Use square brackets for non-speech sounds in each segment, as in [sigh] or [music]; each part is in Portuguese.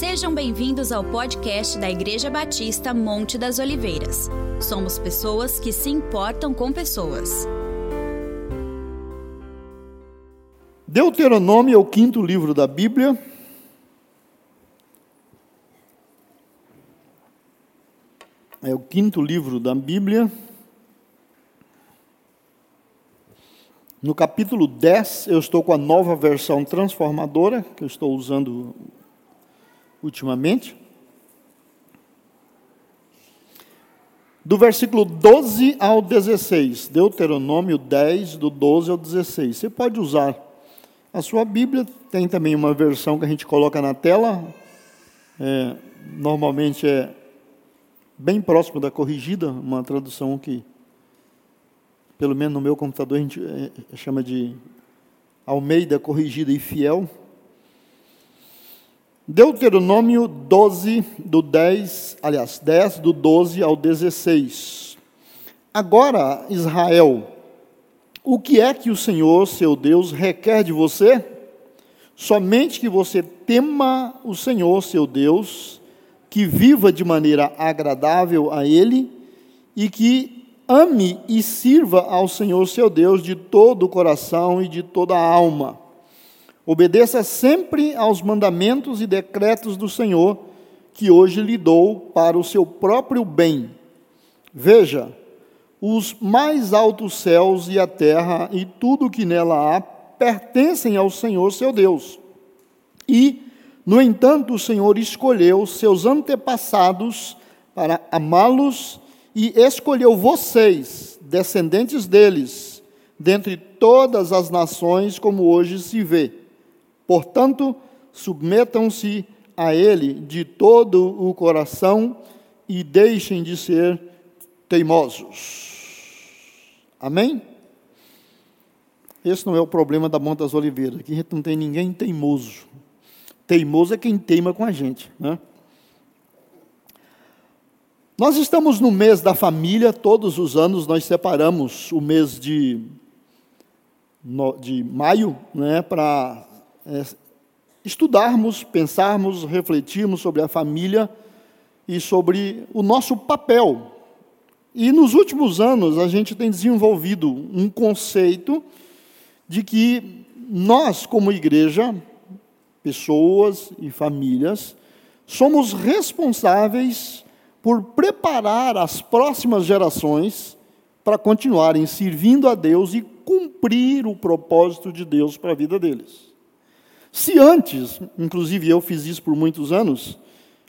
Sejam bem-vindos ao podcast da Igreja Batista Monte das Oliveiras. Somos pessoas que se importam com pessoas. Deuteronômio é o quinto livro da Bíblia. É o quinto livro da Bíblia. No capítulo 10, eu estou com a nova versão transformadora, que eu estou usando ultimamente. Do versículo 12 ao 16, Deuteronômio 10, do 12 ao 16. Você pode usar a sua Bíblia, tem também uma versão que a gente coloca na tela, é, normalmente é bem próximo da corrigida, uma tradução que, pelo menos no meu computador, a gente é, chama de Almeida Corrigida e Fiel. Deuteronômio 12, do 10, aliás, 10, do 12 ao 16. Agora, Israel, o que é que o Senhor, seu Deus, requer de você? Somente que você tema o Senhor, seu Deus, que viva de maneira agradável a Ele e que ame e sirva ao Senhor, seu Deus, de todo o coração e de toda a alma Obedeça sempre aos mandamentos e decretos do Senhor, que hoje lhe dou para o seu próprio bem. Veja, os mais altos céus e a terra e tudo que nela há pertencem ao Senhor seu Deus. E, no entanto, o Senhor escolheu seus antepassados para amá-los e escolheu vocês, descendentes deles, dentre todas as nações, como hoje se vê Portanto, submetam-se a Ele de todo o coração e deixem de ser teimosos. Amém? Esse não é o problema da Monte das Oliveiras. Aqui não tem ninguém teimoso. Teimoso é quem teima com a gente. Né? Nós estamos no mês da família, todos os anos nós separamos o mês de, de maio né, para é, estudarmos, pensarmos, refletirmos sobre a família e sobre o nosso papel. E nos últimos anos a gente tem desenvolvido um conceito de que nós, como igreja, pessoas e famílias, somos responsáveis por preparar as próximas gerações para continuarem servindo a Deus e cumprir o propósito de Deus para a vida deles. Se antes, inclusive eu fiz isso por muitos anos,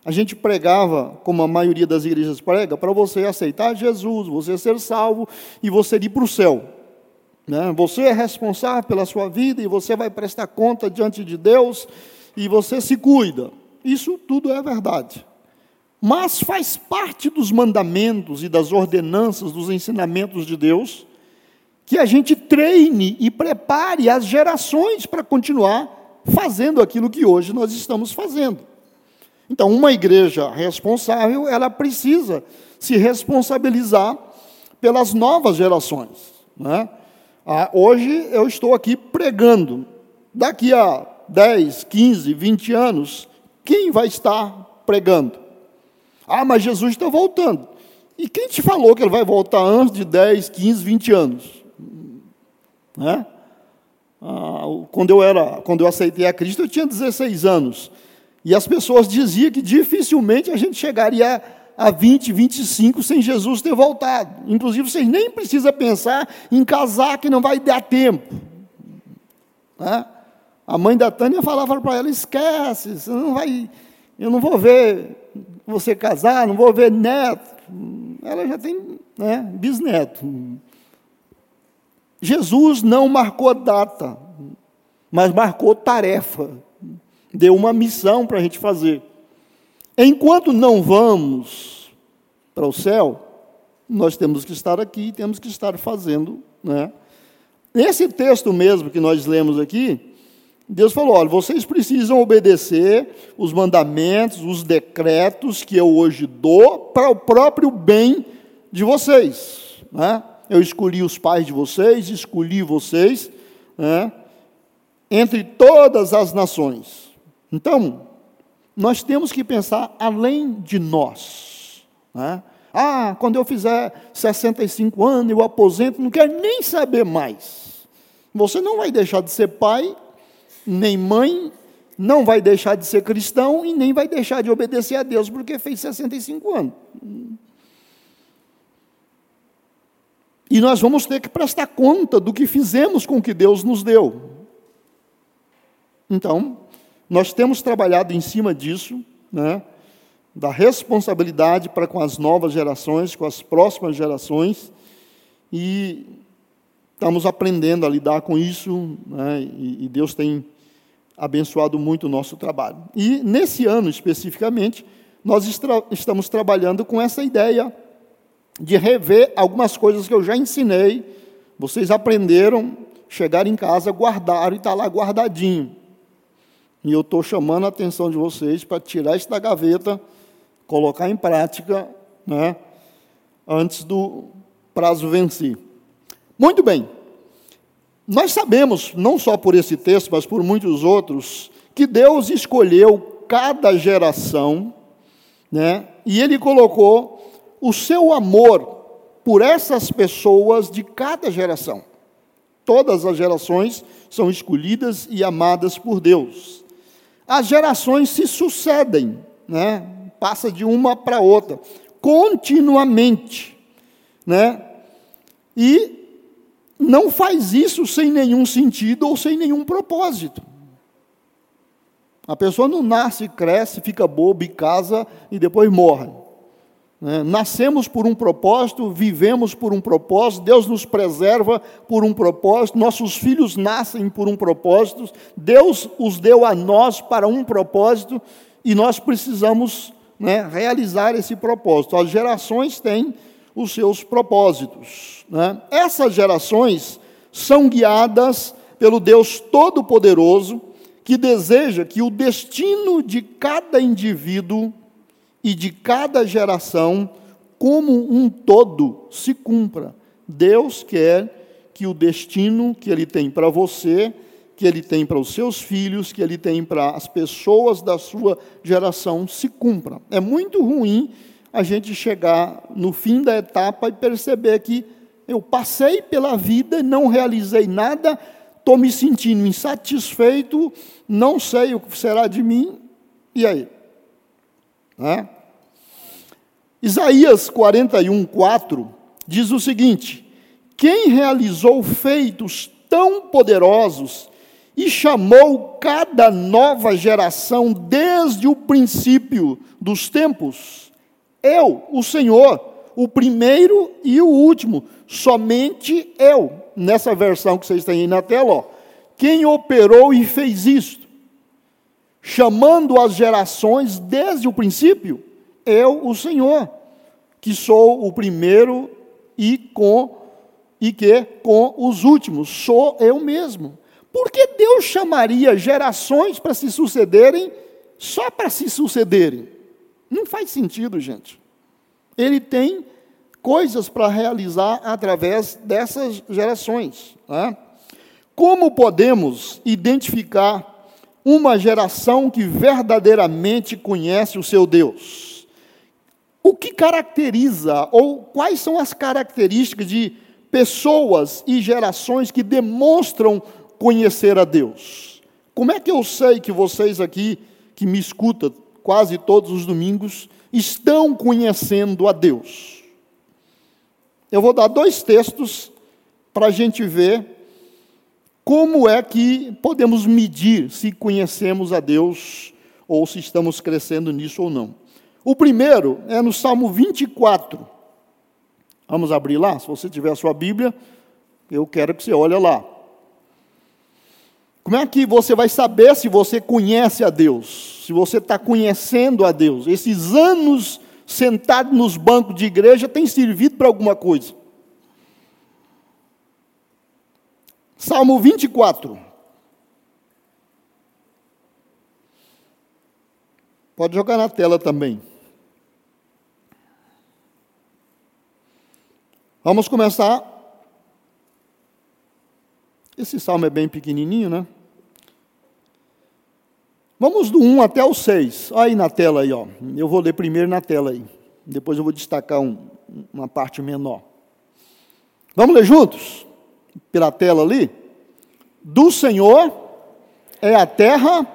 a gente pregava, como a maioria das igrejas prega, para você aceitar Jesus, você ser salvo e você ir para o céu. Né? Você é responsável pela sua vida e você vai prestar conta diante de Deus e você se cuida. Isso tudo é verdade. Mas faz parte dos mandamentos e das ordenanças, dos ensinamentos de Deus, que a gente treine e prepare as gerações para continuar fazendo aquilo que hoje nós estamos fazendo. Então, uma igreja responsável, ela precisa se responsabilizar pelas novas gerações. Né? Ah, hoje eu estou aqui pregando. Daqui a 10, 15, 20 anos, quem vai estar pregando? Ah, mas Jesus está voltando. E quem te falou que ele vai voltar antes de 10, 15, 20 anos? Né? Ah, quando eu era, quando eu aceitei a Cristo, eu tinha 16 anos. E as pessoas diziam que dificilmente a gente chegaria a 20, 25 sem Jesus ter voltado. Inclusive, vocês nem precisam pensar em casar, que não vai dar tempo. Né? A mãe da Tânia falava para ela: esquece, você não vai, eu não vou ver você casar, não vou ver neto. Ela já tem né, bisneto. Jesus não marcou data, mas marcou tarefa, deu uma missão para a gente fazer. Enquanto não vamos para o céu, nós temos que estar aqui e temos que estar fazendo. Né? Nesse texto mesmo que nós lemos aqui, Deus falou: olha, vocês precisam obedecer os mandamentos, os decretos que eu hoje dou para o próprio bem de vocês. Né? Eu escolhi os pais de vocês, escolhi vocês, né, entre todas as nações. Então, nós temos que pensar além de nós. Né? Ah, quando eu fizer 65 anos, eu aposento, não quero nem saber mais. Você não vai deixar de ser pai, nem mãe, não vai deixar de ser cristão e nem vai deixar de obedecer a Deus porque fez 65 anos. E nós vamos ter que prestar conta do que fizemos com o que Deus nos deu. Então, nós temos trabalhado em cima disso, né? da responsabilidade para com as novas gerações, com as próximas gerações, e estamos aprendendo a lidar com isso, né? e, Deus tem abençoado muito o nosso trabalho. E nesse ano especificamente, nós estamos trabalhando com essa ideia de rever algumas coisas que eu já ensinei, vocês aprenderam, chegaram em casa, guardaram e está lá guardadinho. E eu estou chamando a atenção de vocês para tirar isso da gaveta colocar em prática né, antes do prazo vencer. Muito bem. Nós sabemos, não só por esse texto, mas por muitos outros, que Deus escolheu cada geração, né, e Ele colocou o seu amor por essas pessoas de cada geração. Todas as gerações são escolhidas e amadas por Deus. As gerações se sucedem, né? passa de uma para outra, continuamente, né? E não faz isso sem nenhum sentido ou sem nenhum propósito. A pessoa não nasce, cresce, fica bobo e casa e depois morre. Né? Nascemos por um propósito, vivemos por um propósito, Deus nos preserva por um propósito, nossos filhos nascem por um propósito, Deus os deu a nós para um propósito e nós precisamos né, realizar esse propósito. As gerações têm os seus propósitos. Né? Essas gerações são guiadas pelo Deus Todo-Poderoso, que deseja que o destino de cada indivíduo e de cada geração, como um todo, se cumpra. Deus quer que o destino que Ele tem para você que ele tem para os seus filhos, que ele tem para as pessoas da sua geração se cumpra. É muito ruim a gente chegar no fim da etapa e perceber que eu passei pela vida não realizei nada, estou me sentindo insatisfeito, não sei o que será de mim, e aí? Né? Isaías 41, 4 diz o seguinte: Quem realizou feitos tão poderosos e chamou cada nova geração desde o princípio dos tempos. Eu, o Senhor, o primeiro e o último, somente eu, nessa versão que vocês têm aí na tela, ó, quem operou e fez isto, chamando as gerações desde o princípio, eu, o Senhor, que sou o primeiro e com e que com os últimos sou eu mesmo. Por que Deus chamaria gerações para se sucederem só para se sucederem? Não faz sentido, gente. Ele tem coisas para realizar através dessas gerações. Né? Como podemos identificar uma geração que verdadeiramente conhece o seu Deus? O que caracteriza, ou quais são as características de pessoas e gerações que demonstram conhecer a Deus. Como é que eu sei que vocês aqui, que me escutam quase todos os domingos, estão conhecendo a Deus? Eu vou dar dois textos para a gente ver como é que podemos medir se conhecemos a Deus ou se estamos crescendo nisso ou não. O primeiro é no Salmo 24. Vamos abrir lá? Se você tiver a sua Bíblia, eu quero que você olhe lá. Como é que você vai saber se você conhece a Deus? Se você está conhecendo a Deus? Esses anos sentado nos bancos de igreja tem servido para alguma coisa? Salmo 24. Pode jogar na tela também. Vamos começar esse salmo é bem pequenininho, né? Vamos do 1 até o 6. Olha aí na tela aí, ó. Eu vou ler primeiro na tela aí. Depois eu vou destacar um, uma parte menor. Vamos ler juntos? Pela tela ali. Do Senhor é a terra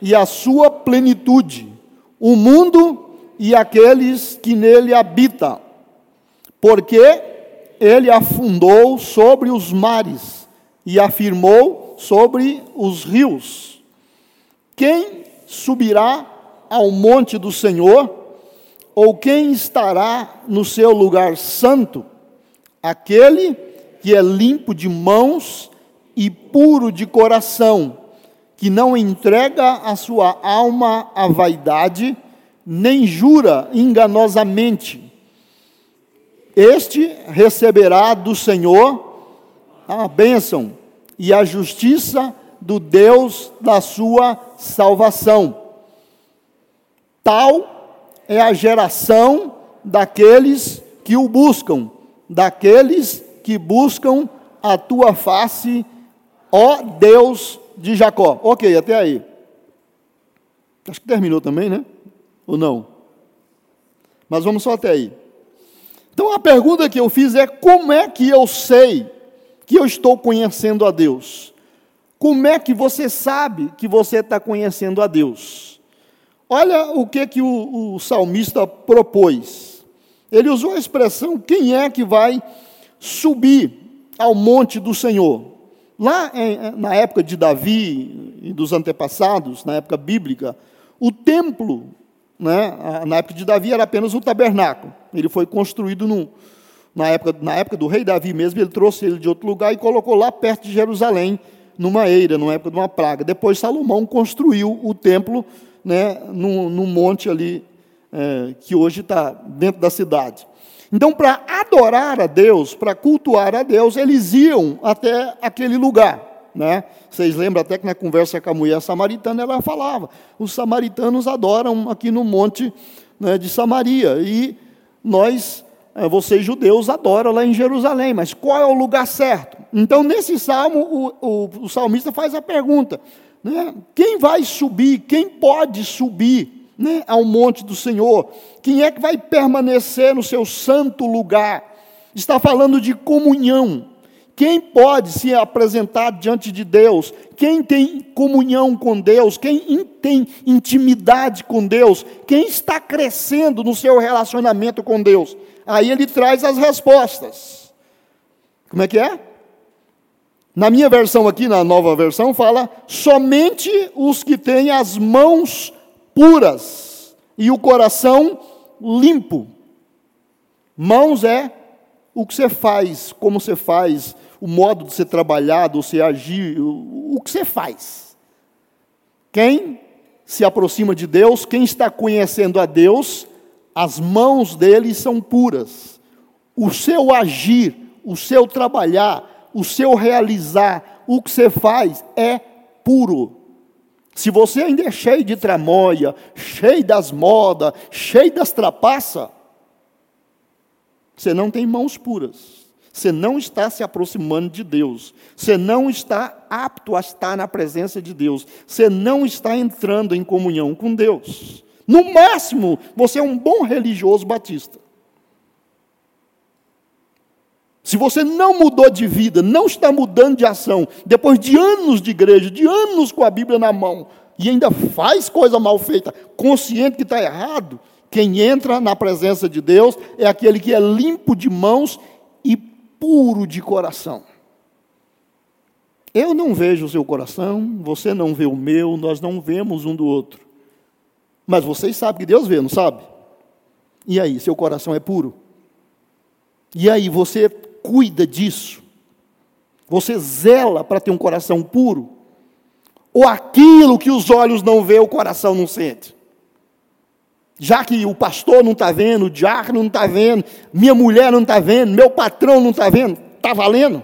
e a sua plenitude, o mundo e aqueles que nele habitam. Porque ele afundou sobre os mares e afirmou sobre os rios. Quem subirá ao monte do Senhor? Ou quem estará no seu lugar santo? Aquele que é limpo de mãos e puro de coração, que não entrega a sua alma à vaidade, nem jura enganosamente. Este receberá do Senhor a bênção e a justiça do Deus da sua salvação. Tal é a geração daqueles que o buscam, daqueles que buscam a tua face, ó Deus de Jacó. Ok, até aí. Acho que terminou também, né? Ou não? Mas vamos só até aí. Então a pergunta que eu fiz é: como é que eu sei que eu estou conhecendo a Deus? Como é que você sabe que você está conhecendo a Deus? Olha o que, que o, o salmista propôs. Ele usou a expressão: quem é que vai subir ao monte do Senhor? Lá na época de Davi e dos antepassados, na época bíblica, o templo, né, na época de Davi, era apenas o tabernáculo. Ele foi construído no, na, época, na época do rei Davi mesmo, ele trouxe ele de outro lugar e colocou lá perto de Jerusalém, numa eira, numa época de uma praga. Depois Salomão construiu o templo né, num, num monte ali, é, que hoje está dentro da cidade. Então, para adorar a Deus, para cultuar a Deus, eles iam até aquele lugar. Né? Vocês lembram até que na conversa com a mulher samaritana ela falava: os samaritanos adoram aqui no monte né, de Samaria e nós é, vocês judeus adoram lá em Jerusalém, mas qual é o lugar certo? Então, nesse salmo, o, o, o salmista faz a pergunta: né, quem vai subir, quem pode subir né, ao monte do Senhor? Quem é que vai permanecer no seu santo lugar? Está falando de comunhão. Quem pode se apresentar diante de Deus? Quem tem comunhão com Deus? Quem tem intimidade com Deus? Quem está crescendo no seu relacionamento com Deus? Aí ele traz as respostas. Como é que é? Na minha versão aqui, na nova versão, fala: somente os que têm as mãos puras e o coração limpo. Mãos é o que você faz, como você faz, o modo de você trabalhar, de você agir, o que você faz. Quem se aproxima de Deus, quem está conhecendo a Deus, as mãos dele são puras. O seu agir, o seu trabalhar, o seu realizar, o que você faz é puro. Se você ainda é cheio de tramóia, cheio das modas, cheio das trapaças, você não tem mãos puras. Você não está se aproximando de Deus. Você não está apto a estar na presença de Deus. Você não está entrando em comunhão com Deus. No máximo, você é um bom religioso batista. Se você não mudou de vida, não está mudando de ação, depois de anos de igreja, de anos com a Bíblia na mão, e ainda faz coisa mal feita, consciente que está errado, quem entra na presença de Deus é aquele que é limpo de mãos e puro de coração. Eu não vejo o seu coração, você não vê o meu, nós não vemos um do outro. Mas vocês sabem que Deus vê, não sabe? E aí, seu coração é puro? E aí, você cuida disso? Você zela para ter um coração puro? Ou aquilo que os olhos não vê, o coração não sente? Já que o pastor não está vendo, o diácono não está vendo, minha mulher não está vendo, meu patrão não está vendo, está valendo?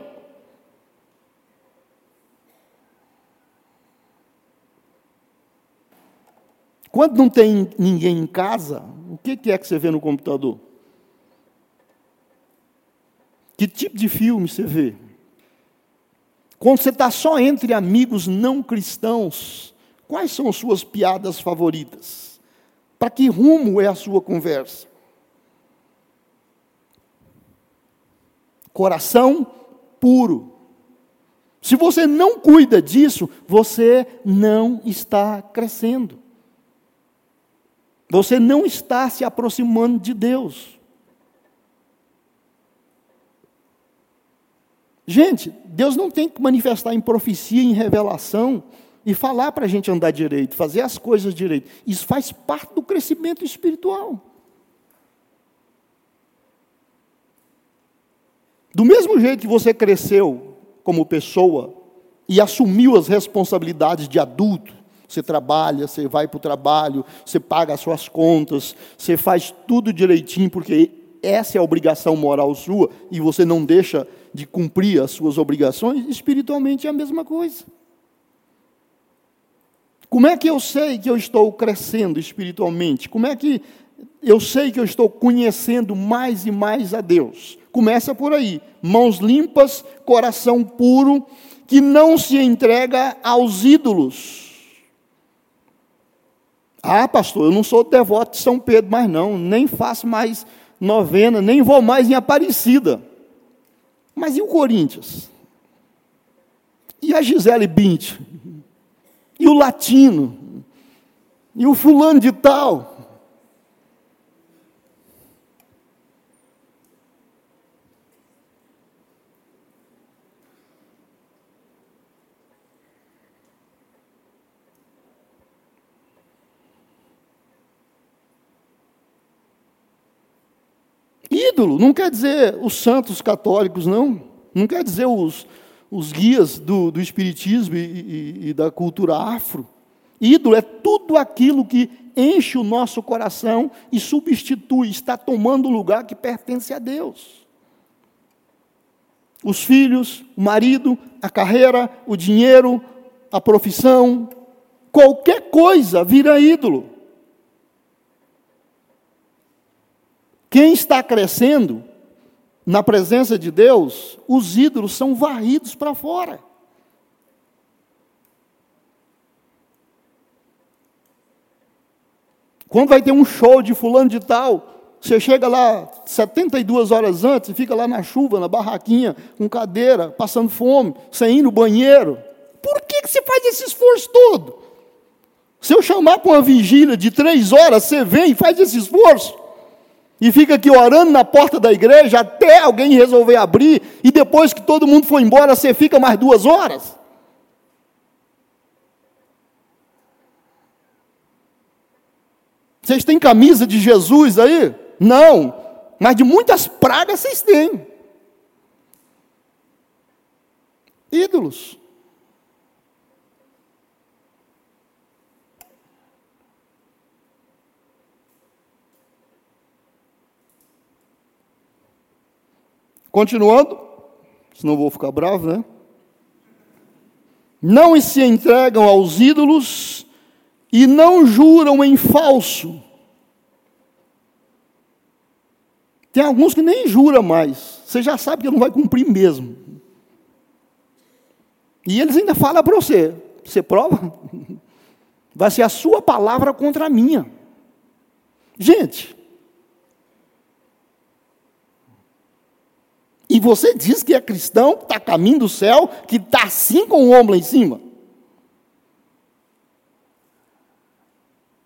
Quando não tem ninguém em casa, o que é que você vê no computador? Que tipo de filme você vê? Quando você está só entre amigos não cristãos, Quais são as suas piadas favoritas? Para que rumo é a sua conversa? Coração puro. Se você não cuida disso, você não está crescendo. Você não está se aproximando de Deus. Gente, Deus não tem que manifestar em profecia, em revelação, e falar para a gente andar direito, fazer as coisas direito. Isso faz parte do crescimento espiritual. Do mesmo jeito que você cresceu como pessoa e assumiu as responsabilidades de adulto, você trabalha, você vai para o trabalho, você paga as suas contas, você faz tudo direitinho, porque essa é a obrigação moral sua, e você não deixa de cumprir as suas obrigações, espiritualmente é a mesma coisa. Como é que eu sei que eu estou crescendo espiritualmente? Como é que eu sei que eu estou conhecendo mais e mais a Deus? Começa por aí: mãos limpas, coração puro, que não se entrega aos ídolos ah, pastor, eu não sou devoto de São Pedro mais não, nem faço mais novena, nem vou mais em Aparecida. Mas e o Corinthians? E a Gisele Bint? E o latino? E o fulano de tal? Ídolo não quer dizer os santos católicos, não. Não quer dizer os, os guias do, do espiritismo e, e, e da cultura afro. Ídolo é tudo aquilo que enche o nosso coração e substitui, está tomando o lugar que pertence a Deus. Os filhos, o marido, a carreira, o dinheiro, a profissão, qualquer coisa vira ídolo. Quem está crescendo na presença de Deus, os ídolos são varridos para fora. Quando vai ter um show de fulano de tal, você chega lá 72 horas antes e fica lá na chuva, na barraquinha, com cadeira, passando fome, sem ir no banheiro. Por que, que você faz esse esforço todo? Se eu chamar para uma vigília de três horas, você vem e faz esse esforço e fica aqui orando na porta da igreja até alguém resolver abrir, e depois que todo mundo for embora, você fica mais duas horas? Vocês têm camisa de Jesus aí? Não, mas de muitas pragas vocês têm. Ídolos. Continuando, senão vou ficar bravo, né? Não se entregam aos ídolos e não juram em falso. Tem alguns que nem jura mais. Você já sabe que não vai cumprir mesmo. E eles ainda falam para você: você prova? [laughs] Vai ser a sua palavra contra a minha. Gente, E você diz que é cristão, que está caminho do céu, que está assim com o ombro em cima.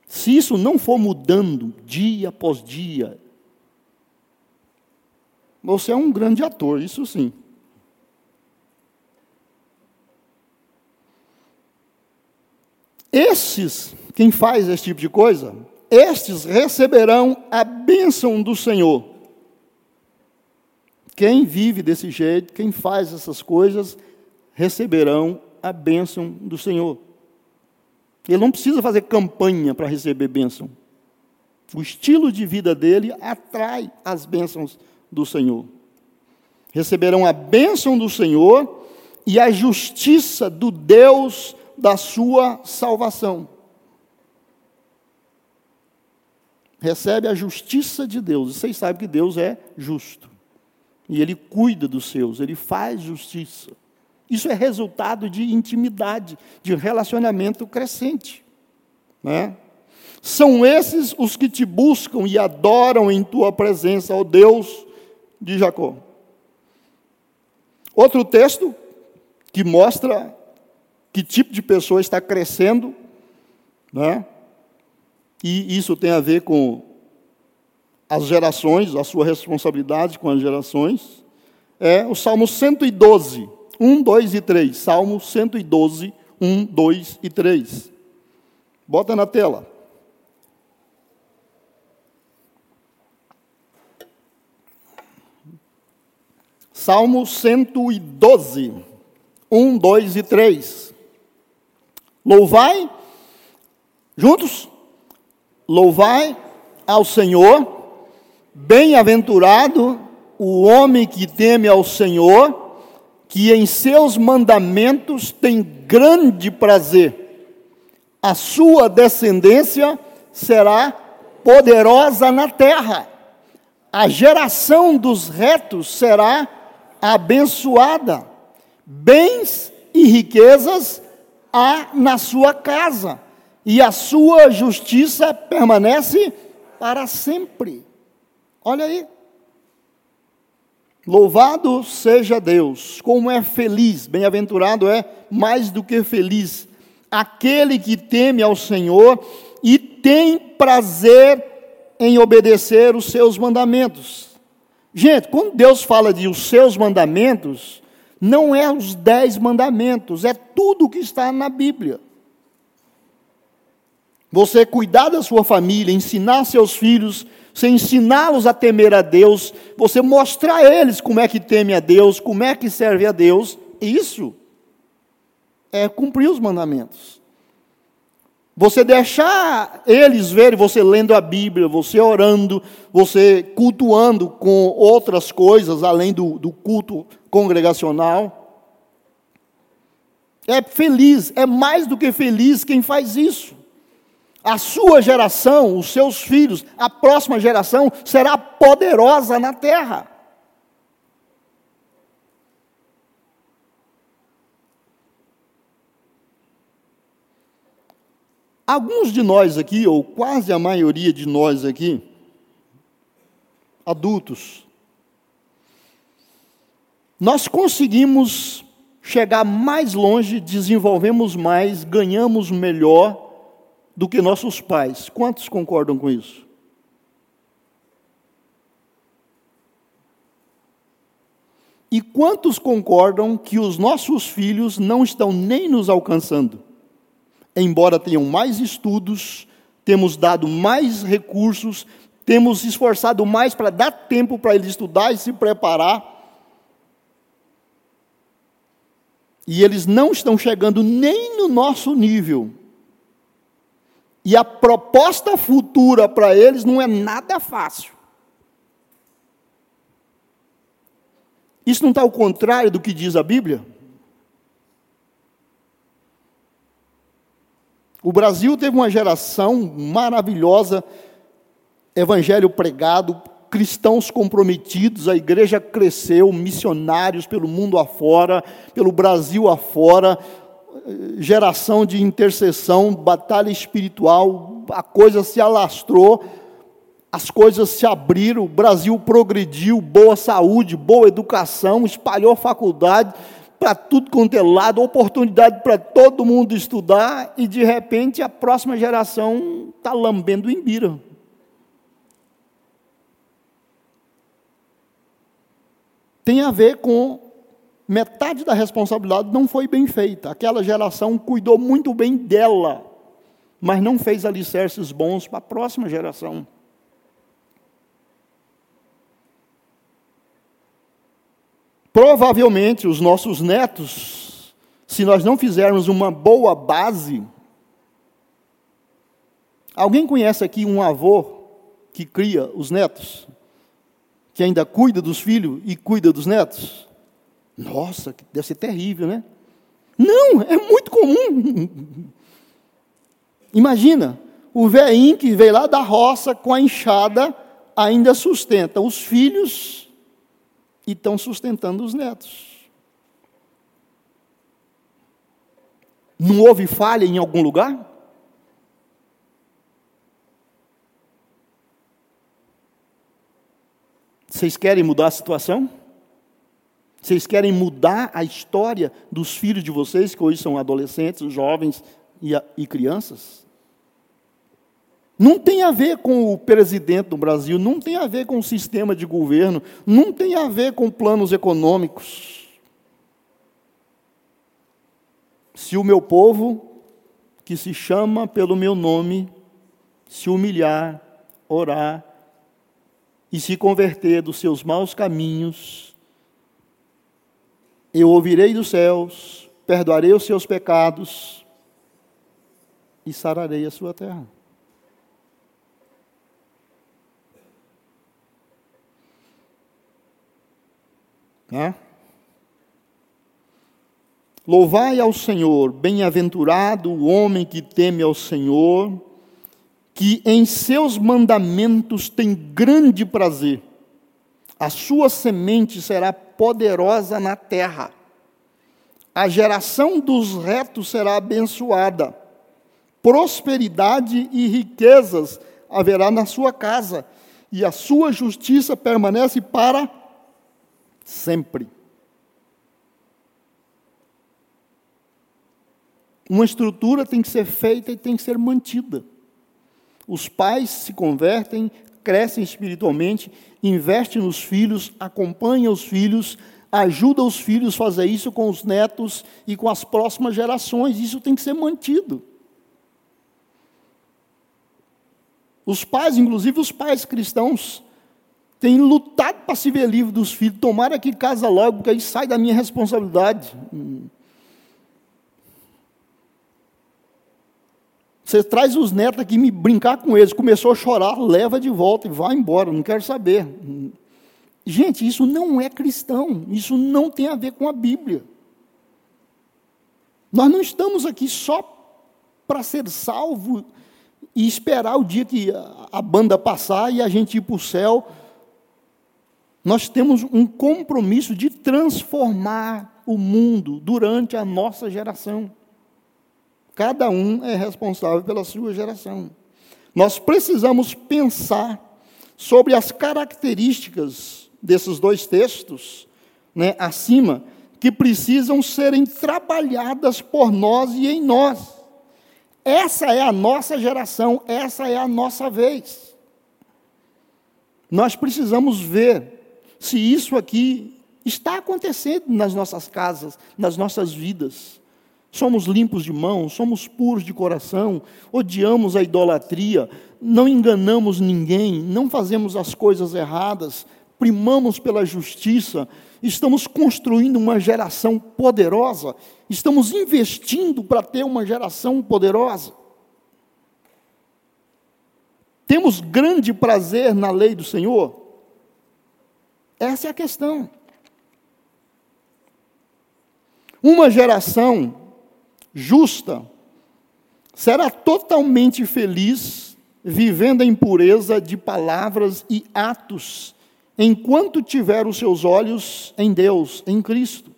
Se isso não for mudando dia após dia, você é um grande ator, isso sim. Esses, quem faz esse tipo de coisa, estes receberão a bênção do Senhor. Quem vive desse jeito, quem faz essas coisas, receberão a bênção do Senhor. Ele não precisa fazer campanha para receber bênção. O estilo de vida dele atrai as bênçãos do Senhor. Receberão a bênção do Senhor e a justiça do Deus da sua salvação. Recebe a justiça de Deus. Vocês sabem que Deus é justo. E ele cuida dos seus, ele faz justiça. Isso é resultado de intimidade, de relacionamento crescente. Né? São esses os que te buscam e adoram em tua presença, ó Deus de Jacó. Outro texto que mostra que tipo de pessoa está crescendo, né? e isso tem a ver com as gerações, a sua responsabilidade com as gerações, é o Salmo 112, 1, 2 e 3. Salmo 112, 1, 2 e 3. Bota na tela. Salmo 112, 1, 2 e 3. Louvai, juntos, louvai ao Senhor, bem-aventurado o homem que teme ao Senhor, que em seus mandamentos tem grande prazer. A sua descendência será poderosa na terra. A geração dos retos será abençoada. Bens e riquezas há na sua casa, e a sua justiça permanece para sempre. Olha aí. Louvado seja Deus, como é feliz, bem-aventurado é mais do que feliz, aquele que teme ao Senhor e tem prazer em obedecer os seus mandamentos. Gente, quando Deus fala de os seus mandamentos, não é os dez mandamentos, é tudo que está na Bíblia. Você cuidar da sua família, ensinar seus filhos você ensiná-los a temer a Deus, você mostrar a eles como é que teme a Deus, como é que serve a Deus, isso é cumprir os mandamentos. Você deixar eles verem você lendo a Bíblia, você orando, você cultuando com outras coisas além do, do culto congregacional. É feliz, é mais do que feliz quem faz isso a sua geração, os seus filhos, a próxima geração será poderosa na terra. Alguns de nós aqui, ou quase a maioria de nós aqui, adultos, nós conseguimos chegar mais longe, desenvolvemos mais, ganhamos melhor do que nossos pais. Quantos concordam com isso? E quantos concordam que os nossos filhos não estão nem nos alcançando? Embora tenham mais estudos, temos dado mais recursos, temos esforçado mais para dar tempo para eles estudar e se preparar. E eles não estão chegando nem no nosso nível e a proposta futura para eles não é nada fácil. Isso não está ao contrário do que diz a Bíblia? O Brasil teve uma geração maravilhosa, evangelho pregado, cristãos comprometidos, a igreja cresceu, missionários pelo mundo afora, pelo Brasil afora, geração de intercessão, batalha espiritual, a coisa se alastrou, as coisas se abriram, o Brasil progrediu, boa saúde, boa educação, espalhou faculdade para tudo quanto é lado, oportunidade para todo mundo estudar, e de repente a próxima geração está lambendo em bira. Tem a ver com metade da responsabilidade não foi bem feita. Aquela geração cuidou muito bem dela, mas não fez alicerces bons para a próxima geração. Provavelmente os nossos netos, se nós não fizermos uma boa base. Alguém conhece aqui um avô que cria os netos? Que ainda cuida dos filhos e cuida dos netos? Nossa, deve ser terrível, né? Não, é muito comum. Imagina, o velhinho que veio lá da roça com a enxada ainda sustenta os filhos e estão sustentando os netos. Não houve falha em algum lugar? Vocês querem mudar a situação? Vocês querem mudar a história dos filhos de vocês, que hoje são adolescentes, jovens e, e crianças? Não tem a ver com o presidente do Brasil, não tem a ver com o sistema de governo, não tem a ver com planos econômicos. Se o meu povo, que se chama pelo meu nome, se humilhar, orar e se converter dos seus maus caminhos, eu ouvirei dos céus, perdoarei os seus pecados e sararei a sua terra. Né? Louvai ao Senhor, bem-aventurado o homem que teme ao Senhor, que em seus mandamentos tem grande prazer. A sua semente será poderosa na terra. A geração dos retos será abençoada. Prosperidade e riquezas haverá na sua casa, e a sua justiça permanece para sempre. Uma estrutura tem que ser feita e tem que ser mantida. Os pais se convertem, crescem espiritualmente, investem nos filhos, acompanham os filhos, ajudam os filhos a fazer isso com os netos e com as próximas gerações. Isso tem que ser mantido. Os pais, inclusive os pais cristãos, tem lutado para se ver livre dos filhos. Tomara que casa logo, porque aí sai da minha responsabilidade. Você traz os netos aqui me brincar com eles. Começou a chorar, leva de volta e vai embora. Não quero saber. Gente, isso não é cristão. Isso não tem a ver com a Bíblia. Nós não estamos aqui só para ser salvo e esperar o dia que a banda passar e a gente ir para o céu nós temos um compromisso de transformar o mundo durante a nossa geração. Cada um é responsável pela sua geração. Nós precisamos pensar sobre as características desses dois textos, né, acima, que precisam serem trabalhadas por nós e em nós. Essa é a nossa geração, essa é a nossa vez. Nós precisamos ver se isso aqui está acontecendo nas nossas casas, nas nossas vidas. Somos limpos de mão, somos puros de coração, odiamos a idolatria, não enganamos ninguém, não fazemos as coisas erradas, primamos pela justiça, estamos construindo uma geração poderosa, estamos investindo para ter uma geração poderosa. Temos grande prazer na lei do Senhor? Essa é a questão. Uma geração justa será totalmente feliz vivendo em pureza de palavras e atos, enquanto tiver os seus olhos em Deus, em Cristo.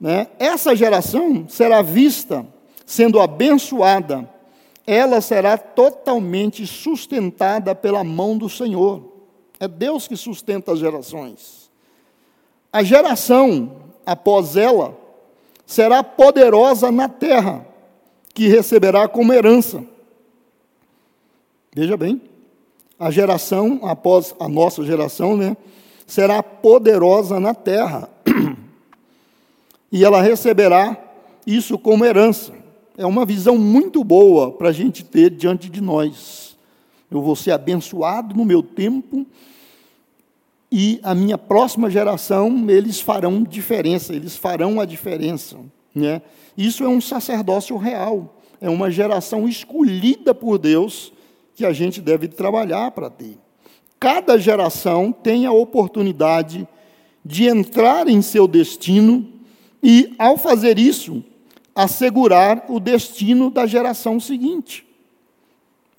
Né? Essa geração será vista sendo abençoada, ela será totalmente sustentada pela mão do Senhor. É Deus que sustenta as gerações. A geração após ela será poderosa na terra, que receberá como herança. Veja bem, a geração após a nossa geração, né, será poderosa na terra. [clears throat] E ela receberá isso como herança. É uma visão muito boa para a gente ter diante de nós. Eu vou ser abençoado no meu tempo e a minha próxima geração, eles farão diferença, eles farão a diferença. Né? Isso é um sacerdócio real, é uma geração escolhida por Deus que a gente deve trabalhar para ter. Cada geração tem a oportunidade de entrar em seu destino e, ao fazer isso, assegurar o destino da geração seguinte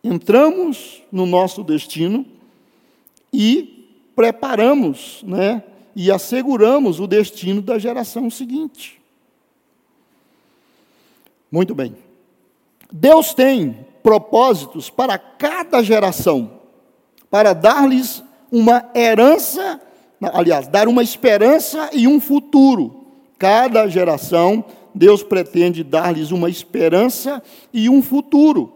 entramos no nosso destino e preparamos, né, e asseguramos o destino da geração seguinte. Muito bem. Deus tem propósitos para cada geração, para dar-lhes uma herança, aliás, dar uma esperança e um futuro. Cada geração, Deus pretende dar-lhes uma esperança e um futuro.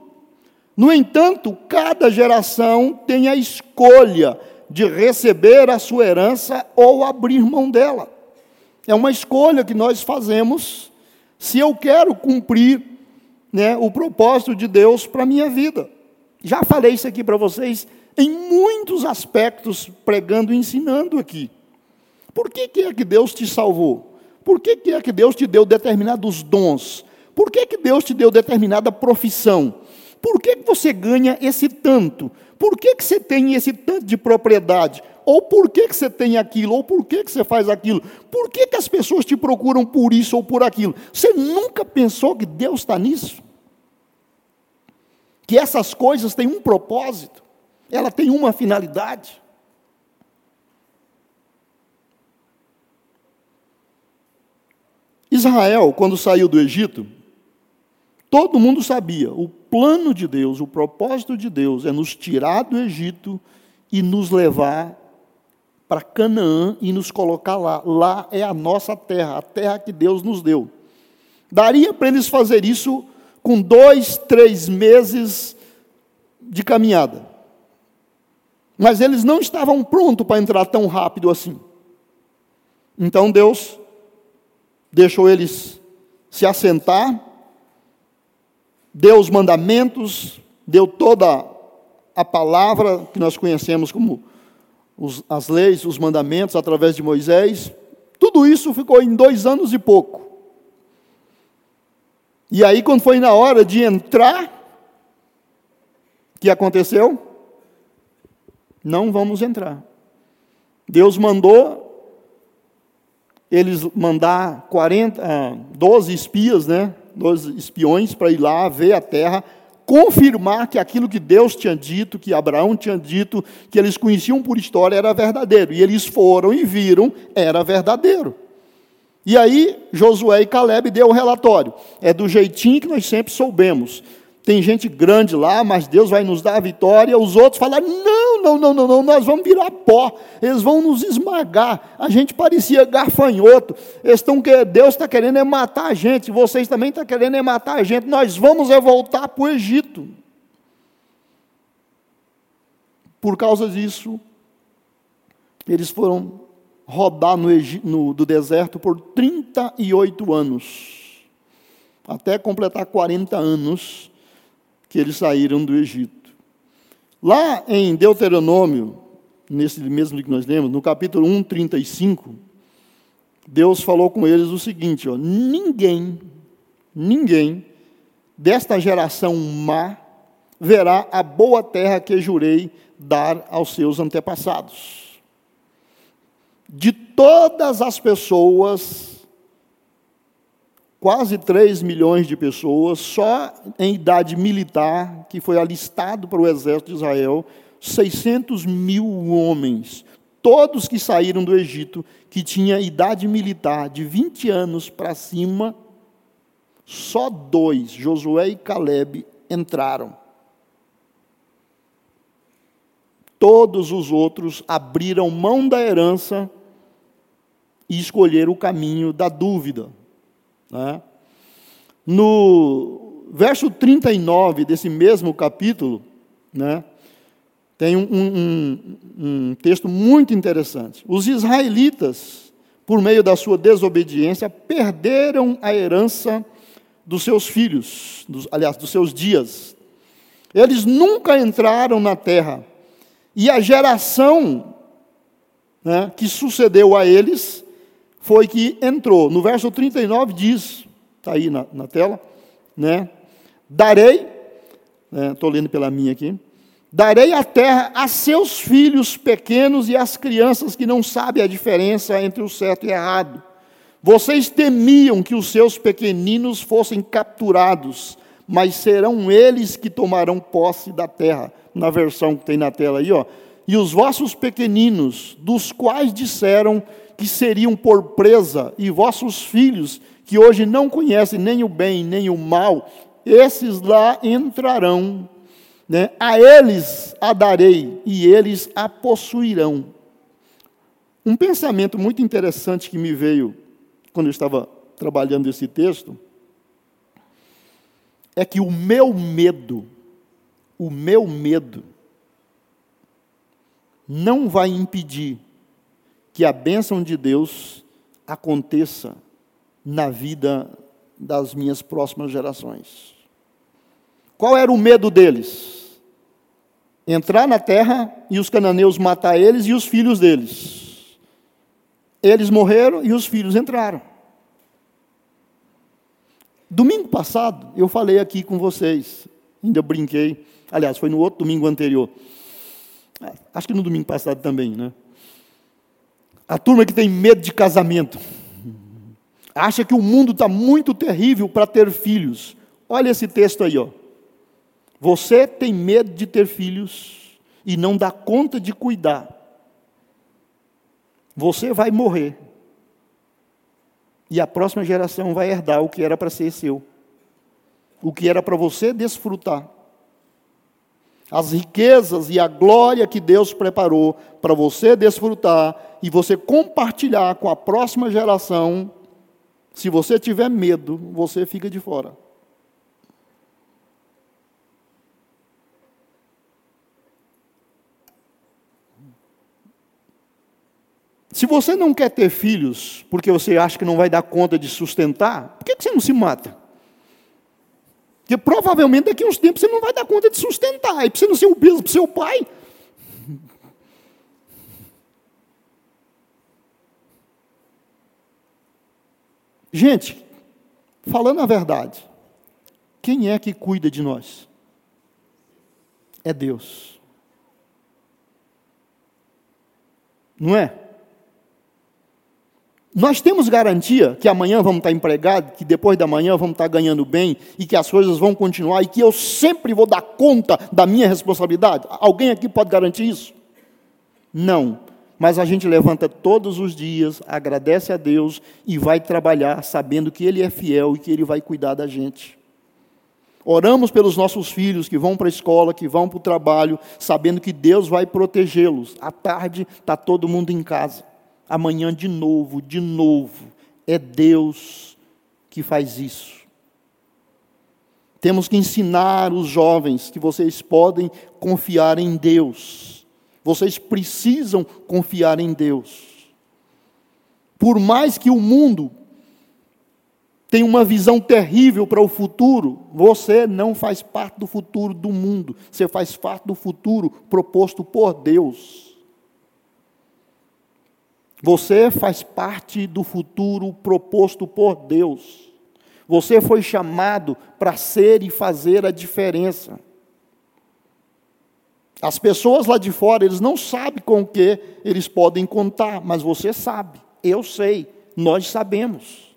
No entanto, cada geração tem a escolha de receber a sua herança ou abrir mão dela. É uma escolha que nós fazemos se eu quero cumprir né, o propósito de Deus para a minha vida. Já falei isso aqui para vocês em muitos aspectos, pregando e ensinando aqui. Por que, que é que Deus te salvou? Por que, que é que Deus te deu determinados dons? Por que, que Deus te deu determinada profissão? Por que, que você ganha esse tanto? Por que, que você tem esse tanto de propriedade? Ou por que, que você tem aquilo? Ou por que, que você faz aquilo? Por que, que as pessoas te procuram por isso ou por aquilo? Você nunca pensou que Deus está nisso? Que essas coisas têm um propósito? Ela tem uma finalidade? Israel, quando saiu do Egito, todo mundo sabia, o plano de Deus, o propósito de Deus é nos tirar do Egito e nos levar para Canaã e nos colocar lá. Lá é a nossa terra, a terra que Deus nos deu. Daria para eles fazer isso com dois, três meses de caminhada. Mas eles não estavam prontos para entrar tão rápido assim. Então Deus deixou eles se assentar deu os mandamentos, deu toda a palavra que nós conhecemos como os, as leis, os mandamentos através de Moisés. Tudo isso ficou em dois anos e pouco. E aí, quando foi na hora de entrar, o que aconteceu? Não vamos entrar. Deus mandou eles mandar 40, 12 espias, né? Dos espiões para ir lá ver a terra, confirmar que aquilo que Deus tinha dito, que Abraão tinha dito, que eles conheciam por história, era verdadeiro. E eles foram e viram, era verdadeiro. E aí, Josué e Caleb deu o relatório. É do jeitinho que nós sempre soubemos. Tem gente grande lá, mas Deus vai nos dar a vitória. Os outros falaram: não, não, não, não, não, nós vamos virar pó, eles vão nos esmagar. A gente parecia garfanhoto. Eles que Deus está querendo é matar a gente, vocês também estão querendo é matar a gente. Nós vamos é voltar para o Egito. Por causa disso, eles foram rodar no, no do deserto por 38 anos, até completar 40 anos que eles saíram do Egito. Lá em Deuteronômio, nesse mesmo que nós lemos, no capítulo 1, 35, Deus falou com eles o seguinte: ó, ninguém, ninguém desta geração má verá a boa terra que jurei dar aos seus antepassados. De todas as pessoas quase 3 milhões de pessoas, só em idade militar, que foi alistado para o exército de Israel, 600 mil homens, todos que saíram do Egito, que tinha idade militar de 20 anos para cima, só dois, Josué e Caleb, entraram. Todos os outros abriram mão da herança e escolheram o caminho da dúvida. Né? No verso 39 desse mesmo capítulo, né, tem um, um, um texto muito interessante. Os israelitas, por meio da sua desobediência, perderam a herança dos seus filhos, dos, aliás, dos seus dias. Eles nunca entraram na terra. E a geração né, que sucedeu a eles foi que entrou. No verso 39 diz, está aí na, na, tela, né? Darei, estou né, lendo pela minha aqui, darei a terra a seus filhos pequenos e às crianças que não sabem a diferença entre o certo e errado. Vocês temiam que os seus pequeninos fossem capturados, mas serão eles que tomarão posse da terra. Na versão que tem na tela aí, ó. E os vossos pequeninos, dos quais disseram que seriam por presa, e vossos filhos, que hoje não conhecem nem o bem nem o mal, esses lá entrarão, né? a eles a darei e eles a possuirão. Um pensamento muito interessante que me veio quando eu estava trabalhando esse texto é que o meu medo, o meu medo, não vai impedir que a bênção de Deus aconteça na vida das minhas próximas gerações. Qual era o medo deles? Entrar na terra e os cananeus matar eles e os filhos deles. Eles morreram e os filhos entraram. Domingo passado, eu falei aqui com vocês, ainda brinquei, aliás, foi no outro domingo anterior. Acho que no domingo passado também, né? A turma que tem medo de casamento acha que o mundo está muito terrível para ter filhos. Olha esse texto aí, ó. Você tem medo de ter filhos e não dá conta de cuidar. Você vai morrer. E a próxima geração vai herdar o que era para ser seu. O que era para você desfrutar. As riquezas e a glória que Deus preparou para você desfrutar e você compartilhar com a próxima geração se você tiver medo, você fica de fora. Se você não quer ter filhos porque você acha que não vai dar conta de sustentar, por que você não se mata? Porque provavelmente daqui a uns tempos você não vai dar conta de sustentar, e para você não ser peso para seu pai. Gente, falando a verdade, quem é que cuida de nós? É Deus. Não é? Nós temos garantia que amanhã vamos estar empregados, que depois da manhã vamos estar ganhando bem e que as coisas vão continuar e que eu sempre vou dar conta da minha responsabilidade? Alguém aqui pode garantir isso? Não mas a gente levanta todos os dias, agradece a Deus e vai trabalhar sabendo que Ele é fiel e que Ele vai cuidar da gente. Oramos pelos nossos filhos que vão para a escola, que vão para o trabalho, sabendo que Deus vai protegê-los. À tarde está todo mundo em casa. Amanhã de novo, de novo. É Deus que faz isso. Temos que ensinar os jovens que vocês podem confiar em Deus vocês precisam confiar em Deus. Por mais que o mundo tenha uma visão terrível para o futuro, você não faz parte do futuro do mundo, você faz parte do futuro proposto por Deus. Você faz parte do futuro proposto por Deus. Você foi chamado para ser e fazer a diferença. As pessoas lá de fora, eles não sabem com o que eles podem contar, mas você sabe, eu sei, nós sabemos.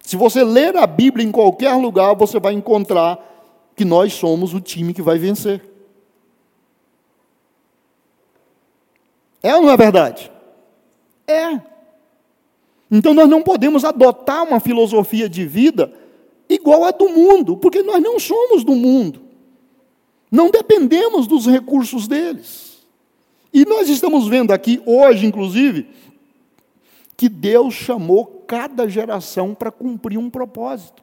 Se você ler a Bíblia em qualquer lugar, você vai encontrar que nós somos o time que vai vencer. É ou não é verdade? É. Então nós não podemos adotar uma filosofia de vida igual a do mundo, porque nós não somos do mundo. Não dependemos dos recursos deles. E nós estamos vendo aqui, hoje, inclusive, que Deus chamou cada geração para cumprir um propósito.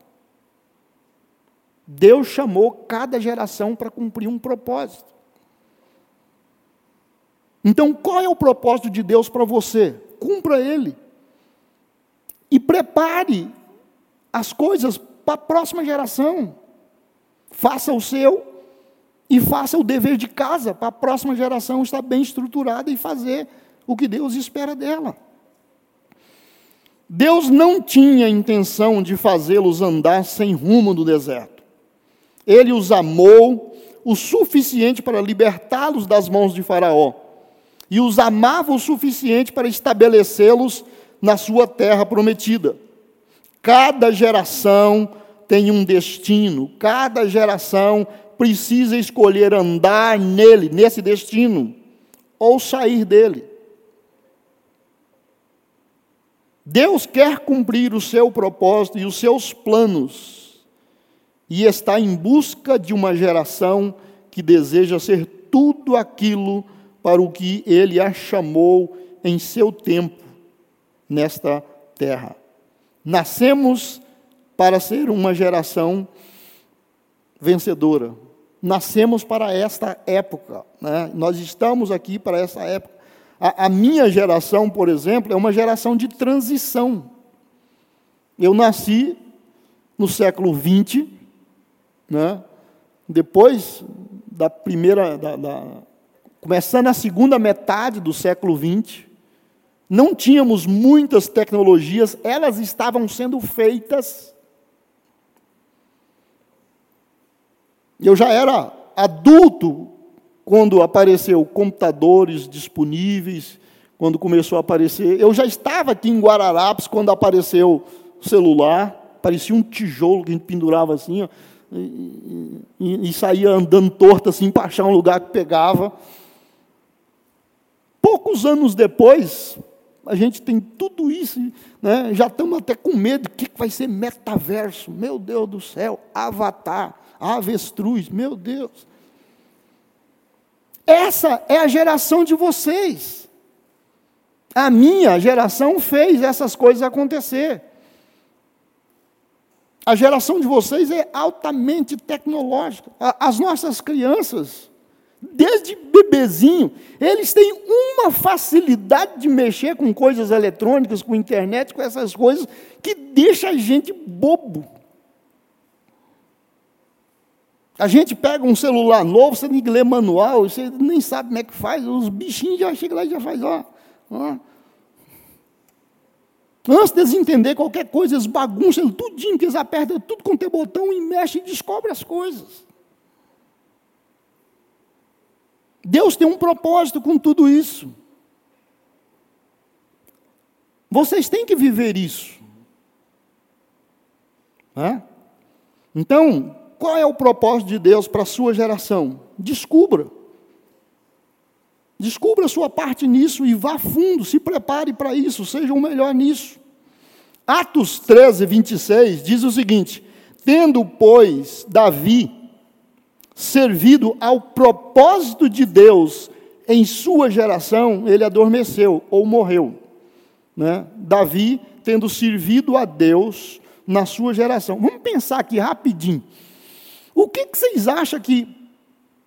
Deus chamou cada geração para cumprir um propósito. Então, qual é o propósito de Deus para você? Cumpra ele. E prepare as coisas para a próxima geração. Faça o seu e faça o dever de casa para a próxima geração estar bem estruturada e fazer o que Deus espera dela. Deus não tinha intenção de fazê-los andar sem rumo no deserto. Ele os amou o suficiente para libertá-los das mãos de Faraó e os amava o suficiente para estabelecê-los na sua terra prometida. Cada geração tem um destino, cada geração precisa escolher andar nele, nesse destino, ou sair dele. Deus quer cumprir o seu propósito e os seus planos, e está em busca de uma geração que deseja ser tudo aquilo para o que ele a chamou em seu tempo nesta terra. Nascemos para ser uma geração vencedora. Nascemos para esta época. Né? Nós estamos aqui para essa época. A, a minha geração, por exemplo, é uma geração de transição. Eu nasci no século XX, né? depois da primeira, da, da, começando a segunda metade do século XX, não tínhamos muitas tecnologias, elas estavam sendo feitas. Eu já era adulto quando apareceu computadores disponíveis, quando começou a aparecer. Eu já estava aqui em Guararapes quando apareceu o celular, parecia um tijolo que a gente pendurava assim, ó, e, e, e saía andando torto assim para achar um lugar que pegava. Poucos anos depois, a gente tem tudo isso, né? já estamos até com medo. O que vai ser metaverso? Meu Deus do céu, avatar, avestruz, meu Deus. Essa é a geração de vocês. A minha geração fez essas coisas acontecer. A geração de vocês é altamente tecnológica. As nossas crianças, desde bebezinho, eles têm uma facilidade de mexer com coisas eletrônicas, com internet, com essas coisas, que deixa a gente bobo. A gente pega um celular novo, você tem que manual, você nem sabe como é que faz, os bichinhos já chegam lá e já faz, ó, ó. Antes deles entender qualquer coisa, eles bagunçam tudinho, que eles apertam tudo com é botão e mexem e descobrem as coisas. Deus tem um propósito com tudo isso. Vocês têm que viver isso. É? Então, qual é o propósito de Deus para a sua geração? Descubra. Descubra a sua parte nisso e vá fundo, se prepare para isso, seja o melhor nisso. Atos 13, 26 diz o seguinte: Tendo, pois, Davi servido ao propósito de Deus em sua geração, ele adormeceu ou morreu. Né? Davi, tendo servido a Deus na sua geração. Vamos pensar aqui rapidinho. O que, que vocês acham que.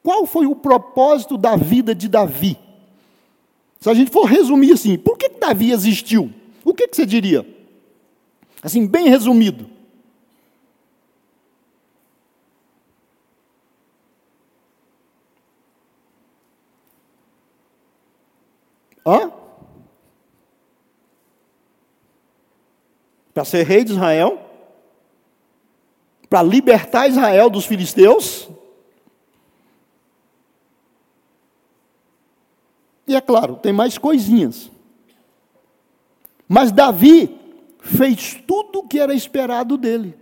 Qual foi o propósito da vida de Davi? Se a gente for resumir assim, por que, que Davi existiu? O que, que você diria? Assim, bem resumido. Hã? Para ser rei de Israel? para libertar Israel dos filisteus. E é claro, tem mais coisinhas. Mas Davi fez tudo o que era esperado dele.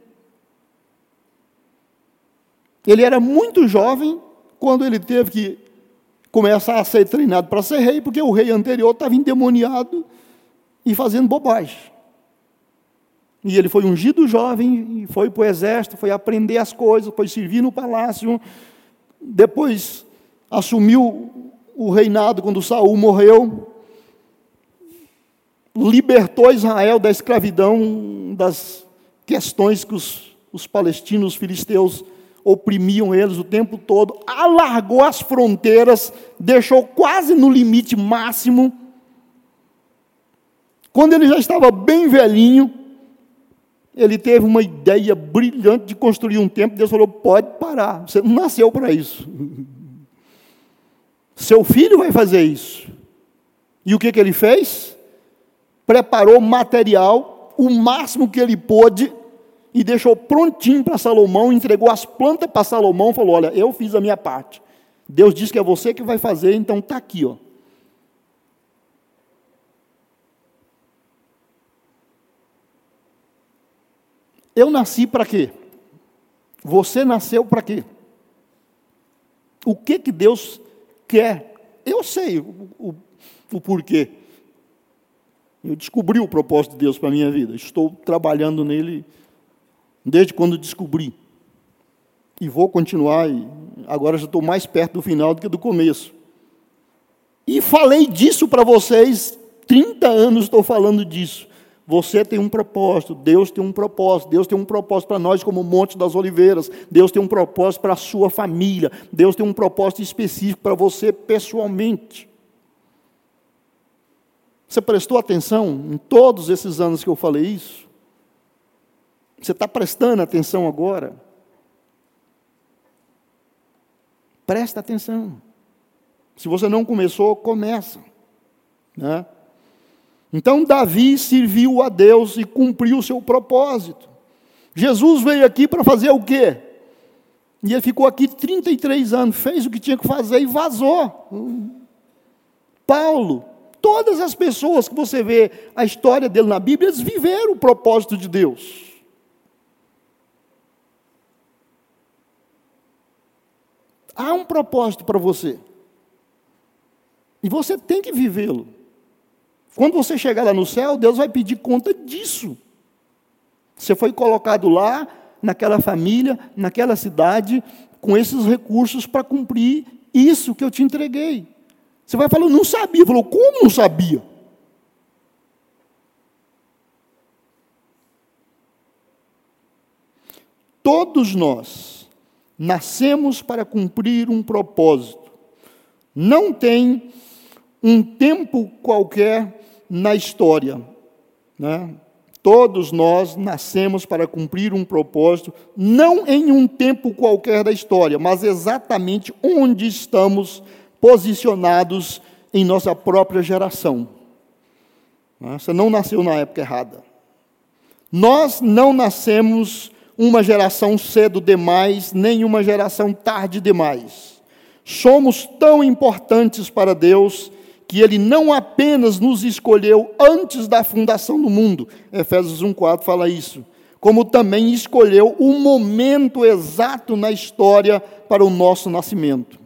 Ele era muito jovem quando ele teve que começar a ser treinado para ser rei, porque o rei anterior estava endemoniado e fazendo bobagem. E ele foi ungido jovem, foi para o exército, foi aprender as coisas, foi servir no palácio. Depois assumiu o reinado quando Saul morreu. Libertou Israel da escravidão, das questões que os, os palestinos, os filisteus oprimiam eles o tempo todo. Alargou as fronteiras, deixou quase no limite máximo. Quando ele já estava bem velhinho, ele teve uma ideia brilhante de construir um templo. Deus falou: pode parar, você não nasceu para isso. [laughs] Seu filho vai fazer isso. E o que, que ele fez? Preparou material, o máximo que ele pôde, e deixou prontinho para Salomão, entregou as plantas para Salomão, falou: Olha, eu fiz a minha parte. Deus disse que é você que vai fazer, então está aqui, ó. Eu nasci para quê? Você nasceu para quê? O que que Deus quer? Eu sei o, o, o porquê. Eu descobri o propósito de Deus para a minha vida. Estou trabalhando nele desde quando descobri. E vou continuar, e agora já estou mais perto do final do que do começo. E falei disso para vocês, 30 anos estou falando disso. Você tem um propósito, Deus tem um propósito, Deus tem um propósito para nós como Monte das Oliveiras, Deus tem um propósito para a sua família, Deus tem um propósito específico para você pessoalmente. Você prestou atenção em todos esses anos que eu falei isso? Você está prestando atenção agora? Presta atenção. Se você não começou, começa. Né? Então, Davi serviu a Deus e cumpriu o seu propósito. Jesus veio aqui para fazer o quê? E ele ficou aqui 33 anos, fez o que tinha que fazer e vazou. Paulo, todas as pessoas que você vê a história dele na Bíblia, eles viveram o propósito de Deus. Há um propósito para você. E você tem que vivê-lo. Quando você chegar lá no céu, Deus vai pedir conta disso. Você foi colocado lá, naquela família, naquela cidade, com esses recursos para cumprir isso que eu te entreguei. Você vai falar, não sabia. Falou, como não sabia? Todos nós nascemos para cumprir um propósito. Não tem um tempo qualquer na história. Né? Todos nós nascemos para cumprir um propósito, não em um tempo qualquer da história, mas exatamente onde estamos posicionados em nossa própria geração. Né? Você não nasceu na época errada. Nós não nascemos uma geração cedo demais, nem uma geração tarde demais. Somos tão importantes para Deus que ele não apenas nos escolheu antes da fundação do mundo, Efésios 1,4 fala isso, como também escolheu o momento exato na história para o nosso nascimento.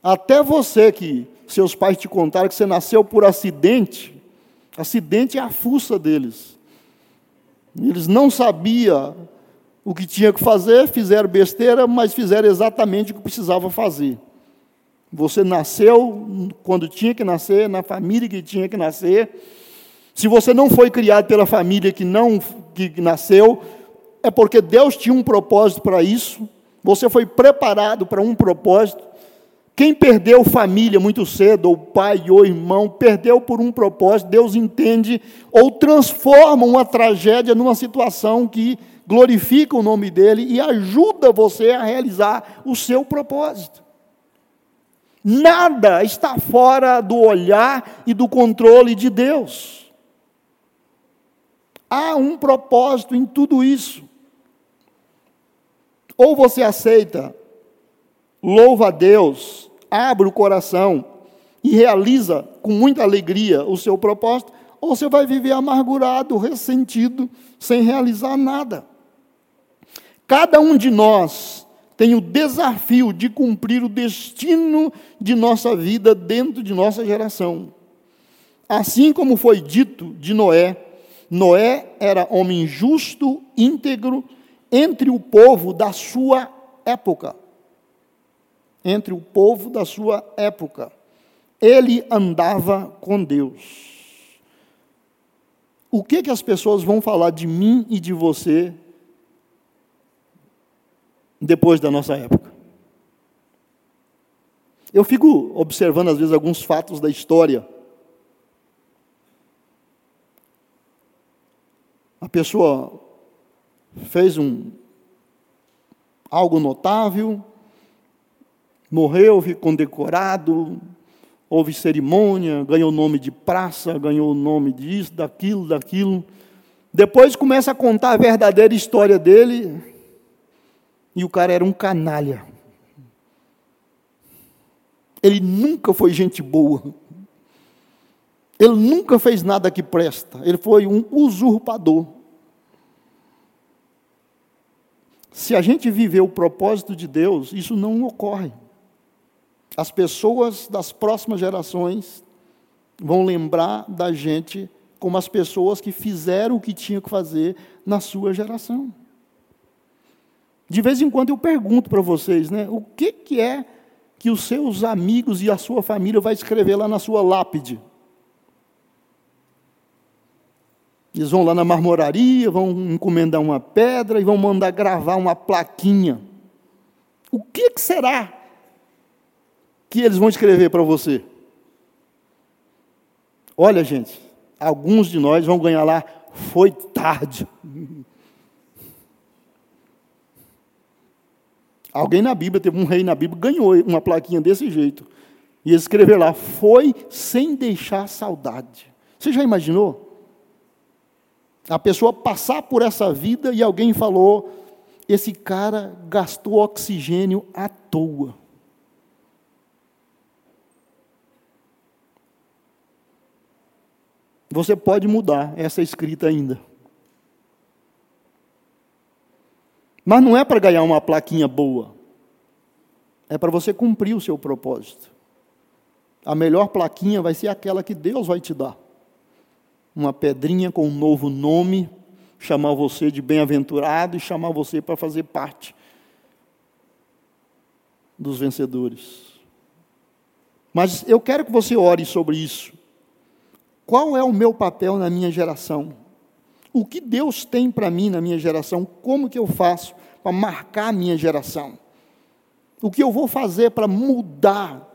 Até você que seus pais te contaram que você nasceu por acidente, acidente é a fuça deles. Eles não sabiam o que tinha que fazer, fizeram besteira, mas fizeram exatamente o que precisava fazer. Você nasceu quando tinha que nascer, na família que tinha que nascer. Se você não foi criado pela família que não que nasceu, é porque Deus tinha um propósito para isso. Você foi preparado para um propósito. Quem perdeu família muito cedo, ou pai ou irmão, perdeu por um propósito, Deus entende ou transforma uma tragédia numa situação que glorifica o nome dele e ajuda você a realizar o seu propósito. Nada está fora do olhar e do controle de Deus. Há um propósito em tudo isso. Ou você aceita, louva a Deus, abre o coração e realiza com muita alegria o seu propósito, ou você vai viver amargurado, ressentido, sem realizar nada. Cada um de nós tem o desafio de cumprir o destino de nossa vida dentro de nossa geração. Assim como foi dito de Noé, Noé era homem justo, íntegro, entre o povo da sua época. Entre o povo da sua época. Ele andava com Deus. O que, que as pessoas vão falar de mim e de você depois da nossa época. Eu fico observando, às vezes, alguns fatos da história. A pessoa fez um algo notável, morreu, ficou condecorado, houve cerimônia, ganhou o nome de praça, ganhou o nome disso, daquilo, daquilo. Depois começa a contar a verdadeira história dele, e o cara era um canalha. Ele nunca foi gente boa. Ele nunca fez nada que presta. Ele foi um usurpador. Se a gente viver o propósito de Deus, isso não ocorre. As pessoas das próximas gerações vão lembrar da gente como as pessoas que fizeram o que tinham que fazer na sua geração. De vez em quando eu pergunto para vocês, né, o que, que é que os seus amigos e a sua família vai escrever lá na sua lápide? Eles vão lá na marmoraria, vão encomendar uma pedra e vão mandar gravar uma plaquinha. O que, que será que eles vão escrever para você? Olha, gente, alguns de nós vão ganhar lá, foi tarde. [laughs] Alguém na Bíblia, teve um rei na Bíblia, ganhou uma plaquinha desse jeito. E escreveu lá, foi sem deixar saudade. Você já imaginou? A pessoa passar por essa vida e alguém falou: esse cara gastou oxigênio à toa. Você pode mudar essa escrita ainda. Mas não é para ganhar uma plaquinha boa. É para você cumprir o seu propósito. A melhor plaquinha vai ser aquela que Deus vai te dar uma pedrinha com um novo nome, chamar você de bem-aventurado e chamar você para fazer parte dos vencedores. Mas eu quero que você ore sobre isso. Qual é o meu papel na minha geração? O que Deus tem para mim na minha geração? Como que eu faço para marcar a minha geração? O que eu vou fazer para mudar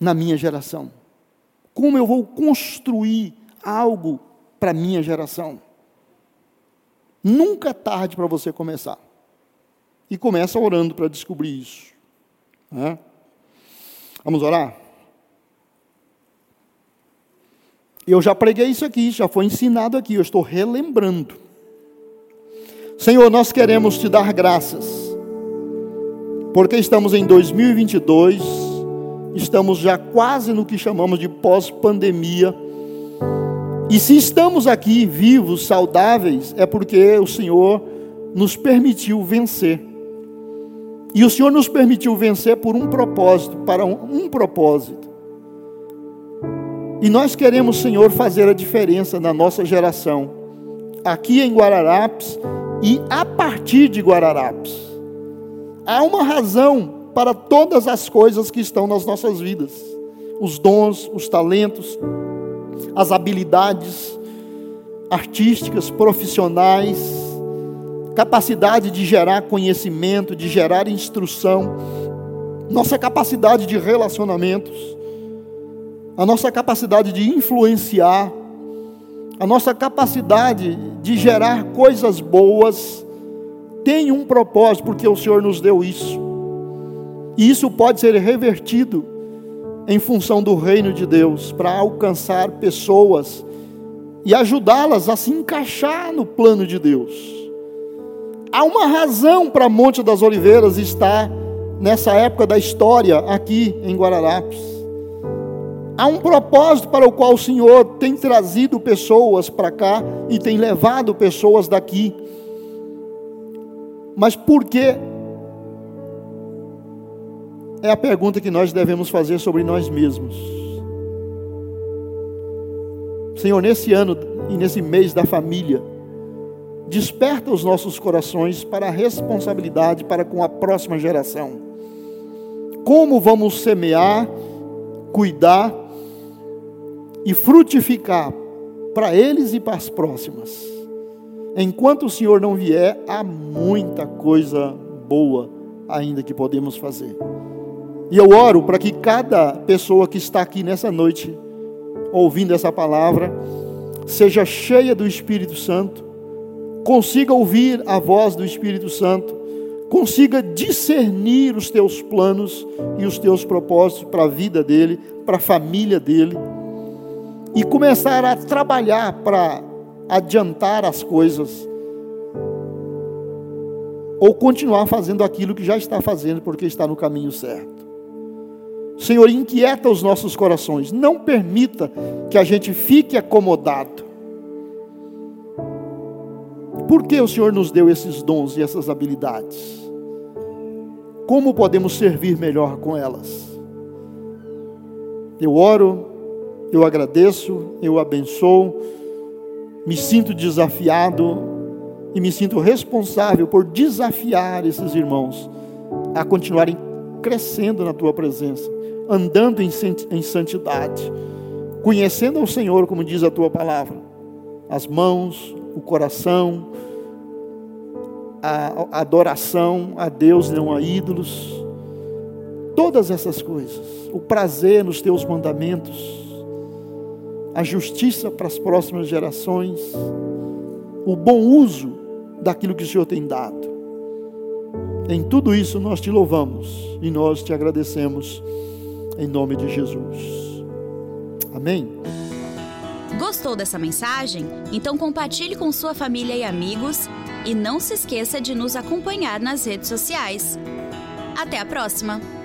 na minha geração? Como eu vou construir algo para a minha geração. Nunca é tarde para você começar. E começa orando para descobrir isso. Né? Vamos orar? Eu já preguei isso aqui, já foi ensinado aqui, eu estou relembrando. Senhor, nós queremos te dar graças, porque estamos em 2022, estamos já quase no que chamamos de pós-pandemia e se estamos aqui vivos, saudáveis, é porque o Senhor nos permitiu vencer. E o Senhor nos permitiu vencer por um propósito, para um, um propósito. E nós queremos, Senhor, fazer a diferença na nossa geração, aqui em Guararapes e a partir de Guararapes. Há uma razão para todas as coisas que estão nas nossas vidas: os dons, os talentos, as habilidades artísticas, profissionais, capacidade de gerar conhecimento, de gerar instrução, nossa capacidade de relacionamentos, a nossa capacidade de influenciar, a nossa capacidade de gerar coisas boas, tem um propósito, porque o Senhor nos deu isso. E isso pode ser revertido em função do reino de Deus, para alcançar pessoas e ajudá-las a se encaixar no plano de Deus. Há uma razão para Monte das Oliveiras estar nessa época da história aqui em Guararapes. Há um propósito para o qual o Senhor tem trazido pessoas para cá e tem levado pessoas daqui. Mas por que é a pergunta que nós devemos fazer sobre nós mesmos. Senhor, nesse ano e nesse mês da família, desperta os nossos corações para a responsabilidade para com a próxima geração. Como vamos semear, cuidar e frutificar para eles e para as próximas. Enquanto o Senhor não vier, há muita coisa boa ainda que podemos fazer. E eu oro para que cada pessoa que está aqui nessa noite, ouvindo essa palavra, seja cheia do Espírito Santo, consiga ouvir a voz do Espírito Santo, consiga discernir os teus planos e os teus propósitos para a vida dele, para a família dele, e começar a trabalhar para adiantar as coisas, ou continuar fazendo aquilo que já está fazendo, porque está no caminho certo. Senhor, inquieta os nossos corações. Não permita que a gente fique acomodado. Por que o Senhor nos deu esses dons e essas habilidades? Como podemos servir melhor com elas? Eu oro eu agradeço, eu abençoo, me sinto desafiado e me sinto responsável por desafiar esses irmãos a continuarem crescendo na tua presença, andando em santidade, conhecendo ao Senhor, como diz a tua palavra, as mãos, o coração, a adoração a Deus, não a ídolos, todas essas coisas, o prazer nos teus mandamentos, a justiça para as próximas gerações, o bom uso daquilo que o Senhor tem dado. Em tudo isso nós te louvamos e nós te agradecemos em nome de Jesus. Amém. Gostou dessa mensagem? Então compartilhe com sua família e amigos e não se esqueça de nos acompanhar nas redes sociais. Até a próxima!